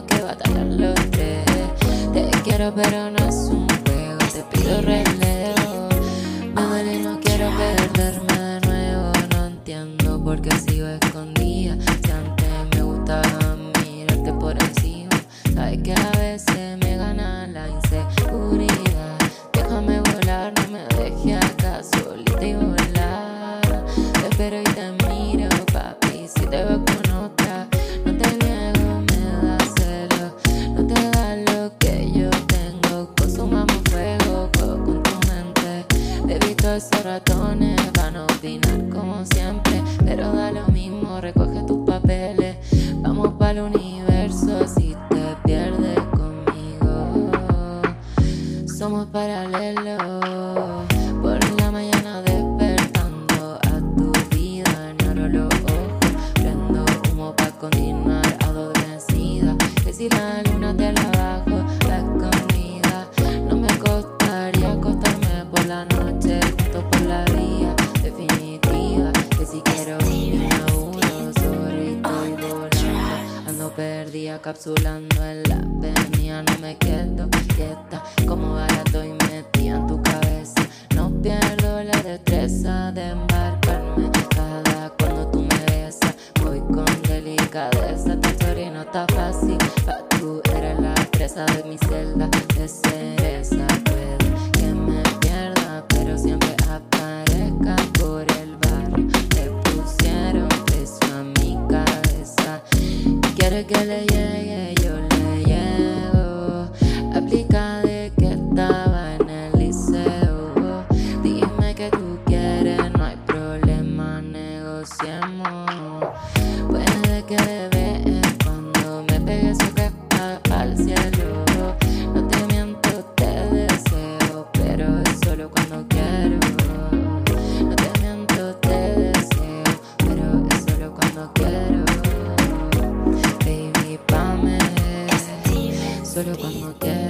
que batallar los tres. Te quiero, pero no es un juego. Te pido relevo. Me duele no quiero perderme de nuevo. No entiendo por qué sigo escondida. Si antes me gustaba mirarte por encima. Sabes que a veces me gana la inseguridad. Déjame volar, no me dejes acá solita esos ratones van a opinar como siempre. Pero da lo mismo, recoge tus papeles. Vamos para el universo si te pierdes conmigo. Somos paralelos. Perdida, capsulando en la avenida. No me quedo quieta, como bala estoy metida en tu cabeza. No pierdo la destreza de embarcarme cada cuando tú me besas. Voy con delicadeza, esta historia no está fácil. Tú eres la presa de mi celda le llegue, yo le llego. Aplica de que estaba 그를 관물게